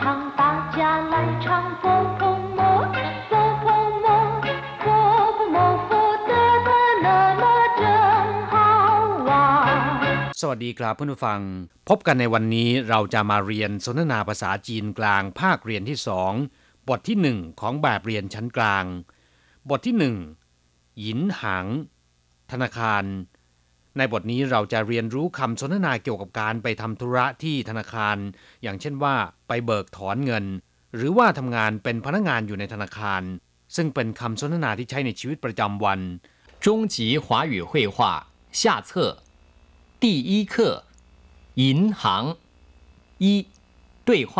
唱，大家来唱佛婆摩，佛婆摩，佛婆摩佛得得乐乐真好玩。 สวัสดีครับเพื่อนผู้ฟัง พบกันในวันนี้เราจะมาเรียนสนทนาภาษาจีนกลางภาคเรียนที่สองบทที่หนึ่งของแบบเรียนชั้นกลาง บทที่หนึ่งหยินหัง ธนาคาร ในบทนี้เราจะเรียนรู้คำสนทนาเกี่ยวกับการไปทำธุระที่ธนาคาร อย่างเช่นว่าไปเบิกถอนเงิน หรือว่าทำงานเป็นพนักงานอยู่ในธนาคาร ซึ่งเป็นคำสนทนาที่ใช้ในชีวิตประจำวัน 中级华语绘画下册第一课银行一对话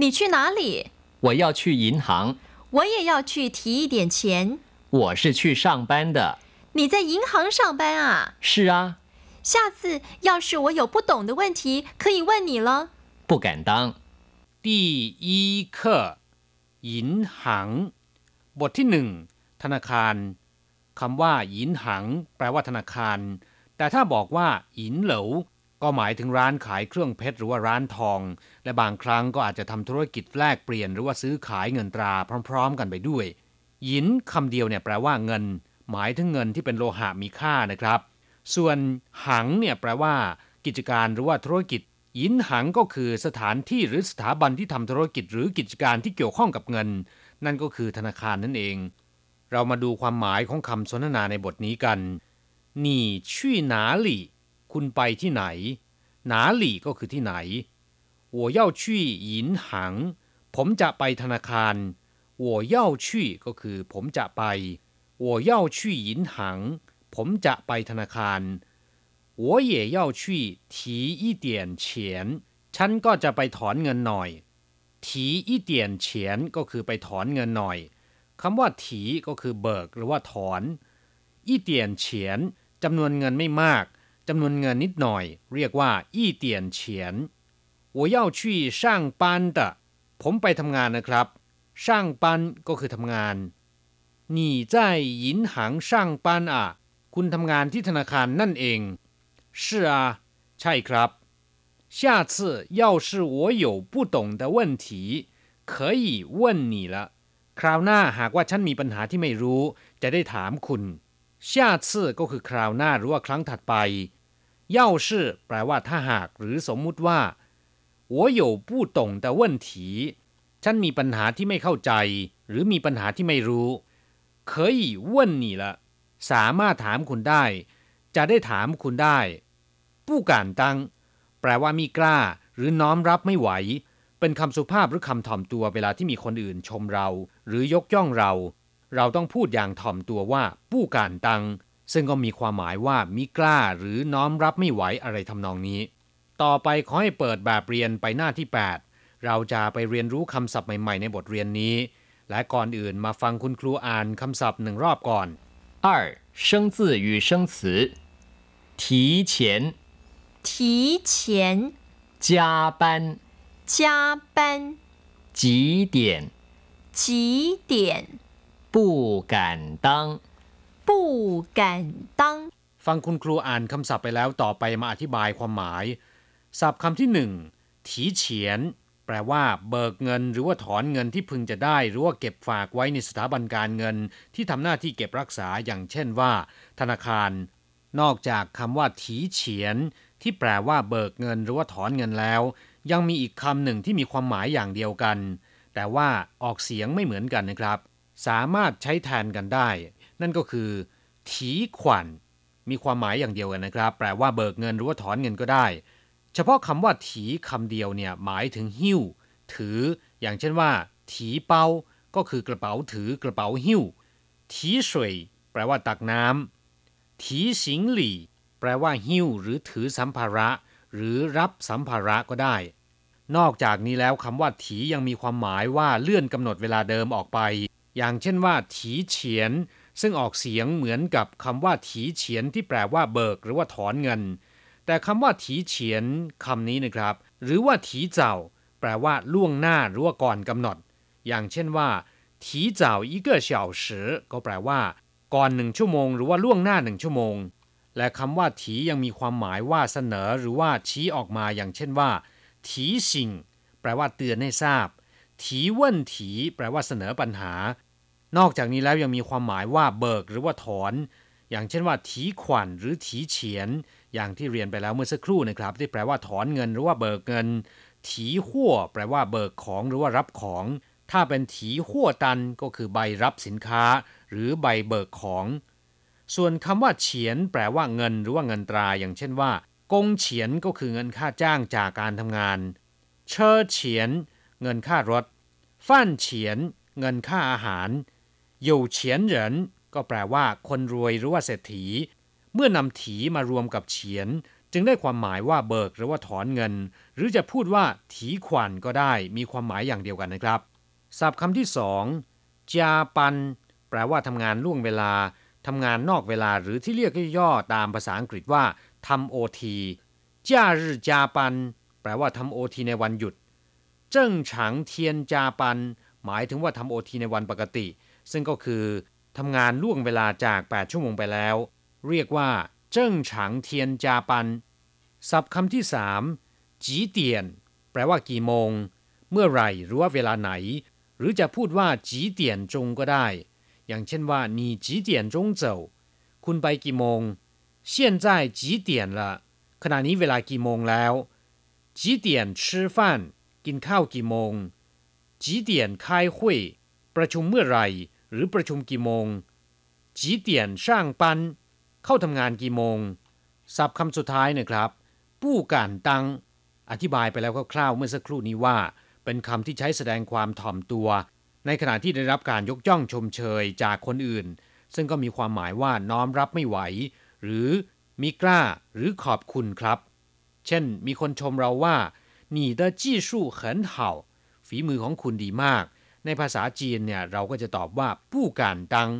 你去哪里？我要去银行我也要去提一点钱。我是去上班的 你在银行上班啊？是啊下次要是我有不懂的问题，可以问你了。不敢当第一课หยินหัง บทที่หนึ่งธนาคารคำว่าหยินหัง แปลว่าธนาคาร แต่ถ้าบอกว่าหยินเหลวก็หมายถึงร้านขายเครื่องเพชรหรือว่าร้านทอง และบางครั้งก็อาจจะทำธุรกิจแลกเปลี่ยนหรือว่าซื้อขายเงินตราพร้อม ๆ กันไปด้วยหยินคำเดียวเนี่ยแปลว่าเงิน หมายถึงเงินที่เป็นโลหะมีค่านะครับ ส่วนหังเนี่ยแปลว่า กิจการหรือว่าธุรกิจหยินหังก็คือสถานที่หรือสถาบันที่ทำธุรกิจหรือกิจการที่เกี่ยวข้องกับเงิน นั่นก็คือธนาคารนั่นเอง เรามาดูความหมายของคำสนทนาในบทนี้กัน你去哪里คุณไปที่ไหน哪里ก็คือที่ไหน我要去银行ผมจะไปธนาคาร我要去ก็คือ ผมจะไป 我要去银行ผมจะไปธนาคาร 我也要去提一点钱ฉันก็จะไปถอนเงินหน่อย提一点钱ก็คือไปถอนเงินหน่อยคำว่าถีก็คือเบิกหรือว่าถอน一点钱จำนวนเงินไม่มากจำนวนเงินนิดหน่อย เรียกว่า一点钱我要去上班的ผมไปทำงานนะครับ上班ก็คือทำงาน 你在银行上班啊คุณทำงานที่ธนาคารนั่นเอง是啊ใช่ครับ下次要是我有不懂的问题可以问你了คราวหน้าหากว่าฉันมีปัญหาที่ไม่รู้ จะได้ถามคุณ下次ก็คือคราวหน้าหรือว่าครั้งถัดไป要是แปลว่าถ้าหากหรือสมมุติว่า我有不懂的问题ฉันมีปัญหาที่ไม่เข้าใจ หรือมีปัญหาที่ไม่รู้ 可以问你了สามารถถามคุณได้ จะได้ถามคุณได้ผู้การตังแปลว่ามีกล้า หรือน้อมรับไม่ไหว เป็นคำสุภาพหรือคำถ่อมตัวเวลาที่มีคนอื่นชมเรา หรือยกย่องเรา เราต้องพูดอย่างถ่อมตัวว่าผู้การตัง ซึ่งก็มีความหมายว่ามีกล้าหรือน้อมรับไม่ไหวอะไรทำนองนี้ ต่อไปขอให้เปิดแบบเรียนไปหน้าที่ 8 เราจะไปเรียนรู้คำศัพท์ใหม่ ๆ ในบทเรียนนี้ และก่อนอื่นมาฟังคุณครูอ่านคำศัพท์หนึ่งรอบก่อน 二生字与生词提前提前加班加班几点几点不敢当不敢当 ฟังคุณครูอ่านคำศัพท์ไปแล้วต่อไปมาอธิบายความหมาย ศัพท์คำที่หนึ่งถีเฉียน แปลว่า เบิกเงิน หรือว่าถอนเงินที่พึงจะได้ หรือว่าเก็บฝากไว้ในสถาบันการเงิน ที่ทำหน้าที่เก็บรักษาอย่างเช่นว่า ธนาคาร นอกจากคำว่าถีเฉียน ที่แปลว่าเบิกเงิน หรือว่าถอนเงินแล้ว ยังมีอีกคำหนึ่งที่มีความหมายอย่างเดียวกัน แต่ว่าออกเสียงไม่เหมือนกันนะครับ สามารถใช้แทนกันได้ นั่นก็คือถีขวัญมีความหมายอย่างเดียวกันนะครับ แปลว่าเบิกเงินหรือว่าถอนเงินก็ได้ เฉพาะคำว่าถีคำเดียวเนี่ยหมายถึงหิ้ว ถือ อย่างเช่นว่า ถีเป้า ก็คือกระเป๋าถือกระเป๋าหิ้ว ถีสวยแปลว่าตักน้ำถีสิงหลี่ แปลว่าหิ้ว หรือถือสัมภาระ หรือรับสัมภาระก็ได้ นอกจากนี้แล้วคำว่าถียังมีความหมายว่าเลื่อนกำหนดเวลาเดิมออกไป อย่างเช่นว่า ถีเฉียน ซึ่งออกเสียงเหมือนกับคำว่าถีเฉียนที่แปลว่าเบิก หรือว่าถอนเงิน แต่คำว่าถีเฉียนคำนี้นะครับ หรือว่าถีเจ้า แปลว่าล่วงหน้าหรือว่าก่อนกำหนด อย่างเช่นว่าถีเจ้าอีกเฉาเสืก็แปลว่า ก่อนหนึ่งชั่วโมง หรือว่าล่วงหน้าหนึ่งชั่วโมง และคำว่าถียังมีความหมายว่าเสนอหรือว่าชี้ออกมาอย่างเช่นว่าถีสิงแปลว่าเตือนให้ทราบถีเว่นถีแปลว่าเสนอปัญหา นอกจากนี้แล้วยังมีความหมายว่าเบิกหรือว่าถอน อย่างเช่นว่าถีขวัญหรือถีเฉียน อย่างที่เรียนไปแล้วเมื่อสักครู่นะครับ ที่แปลว่าถอนเงินหรือว่าเบิกเงิน ถีหัวแปลว่าเบิกของหรือว่ารับของ ถ้าเป็นถีหัวตันก็คือใบรับสินค้า หรือใบเบิกของ ส่วนคำว่าเฉียน แปลว่าเงินหรือว่าเงินตราอย่างเช่นว่ากงเฉียนก็คือเงินค่าจ้างจากการทำงาน เชอเฉียน เงินค่ารถฟั่นเฉียน เงินค่าอาหารอยู่เฉียนเหรินก็แปลว่าคนรวยหรือว่าเศรษฐี เมื่อนำถีมารวมกับเฉียน จึงได้ความหมายว่าเบิกหรือว่าถอนเงิน หรือจะพูดว่าถีขวัญก็ได้มีความหมายอย่างเดียวกันนะครับศัพท์คำที่สองจาปัน แปลว่าทำงานล่วงเวลาทำงานนอกเวลาหรือที่เรียกย่อตามภาษาอังกฤษว่าทำโอทีจ้ารืจาปัน แปลว่าทำโอทีในวันหยุด เจิ้งฉังเทียนจาปัน หมายถึงว่าทำโอทีในวันปกติ ซึ่งก็คือทำงานล่วงเวลาจาก 8 ชั่วโมงไปแล้ว เรียกว่าเจิ้งฉางเทียนจาปัน ศัพท์คำที่สามจีเตียน แปลว่ากี่โมง เมื่อไหร่หรือว่าเวลาไหน หรือจะพูดว่าจีเตียนจงก็ได้ อย่างเช่นว่า你几点钟走คุณไปกี่โมง现在几点了ขณะนี้เวลากี่โมงแล้ว几点吃饭กินข้าวกี่โมง几点开会ประชุมเมื่อไหร่ หรือประชุมกี่โมง几点上班 เข้าทำงานกี่โมง ศัพท์คำสุดท้ายนะครับปู้การตัง อธิบายไปแล้วคร่าวๆเมื่อสักครู่นี้ว่า เป็นคำที่ใช้แสดงความถ่อมตัว ในขณะที่ได้รับการยกย่องชมเชยจากคนอื่น ซึ่งก็มีความหมายว่าน้อมรับไม่ไหว หรือมีกล้าหรือขอบคุณครับ เช่น มีคนชมเราว่า你的技术很好ฝีมือของคุณดีมาก ในภาษาจีนเนี่ยเราก็จะตอบว่าปู้การตัง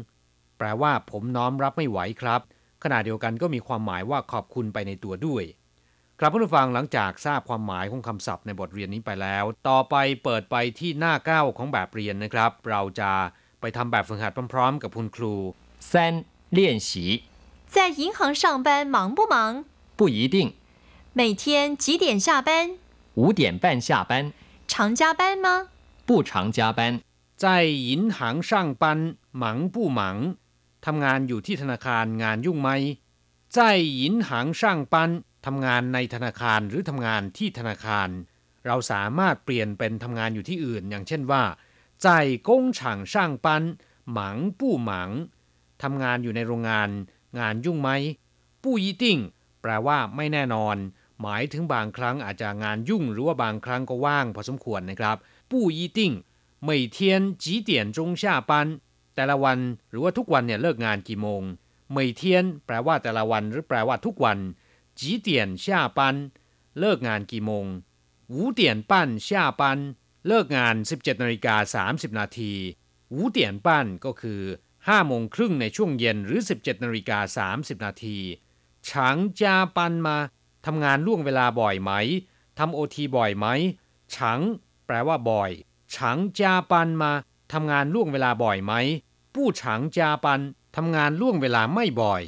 แปลว่าผมน้อมรับไม่ไหวครับ ขณะเดียวกันก็มีความหมายว่าขอบคุณไปในตัวด้วย ครับผู้ฟังหลังจากทราบความหมายของคำศัพท์ในบทเรียนนี้ไปแล้ว ต่อไปเปิดไปที่หน้าเก้าของแบบเรียนนะครับ เราจะไปทำแบบฝึกหัดพร้อมๆ กับคุณครู 三练习在银行上班忙不忙？不一定，每天几点下班？五点半下班，常加班吗？不常加班。在银行上班忙不忙 ทำงานอยู่ที่ธนาคารงานยุ่งไหม在银行上班ทำงานในธนาคารหรือทำงานที่ธนาคาร เราสามารถเปลี่ยนเป็นทำงานอยู่ที่อื่น อย่างเช่นว่า在工厂上班忙不忙ทำงานอยู่ในโรงงาน งานยุ่งไหมปู้ยี่ติ้งแปลว่าไม่แน่นอน หมายถึงบางครั้งอาจจะงานยุ่ง หรือว่าบางครั้งก็ว่างพอสมควรนะครับปู้ยี่ติ้ง每天几点钟下班 แต่ละวันหรือว่าทุกวันเนี่ยเลิกงานกี่โมง每天แปลว่าแต่ละวันหรือแปลว่าทุกวัน几点下班เลิกงานกี่โมง五点半下班เลิกงาน 17นาฬิกา30 นาที五点半ก็คือ5โมงครึ่งในช่วงเย็นหรือ 17นาฬิกา30 นาทีฉางจาปันมาทำงานล่วงเวลาบ่อยไหมทำโอทีบ่อยไหมฉังแปลว่าบ่อยฉังจาปันมาทำงานล่วงเวลาบ่อยไหม ปู้ฉังจาปันทำงานล่วงเวลาไม่บ่อย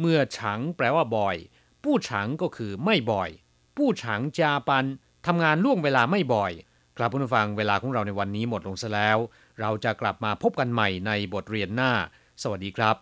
เมื่อฉังแปลว่าบ่อย ปู้ฉังก็คือไม่บ่อย ปู้ฉังจาปันทำงานล่วงเวลาไม่บ่อย ครับผู้ฟังเวลาของเราในวันนี้หมดลงซะแล้ว เราจะกลับมาพบกันใหม่ในบทเรียนหน้า สวัสดีครับ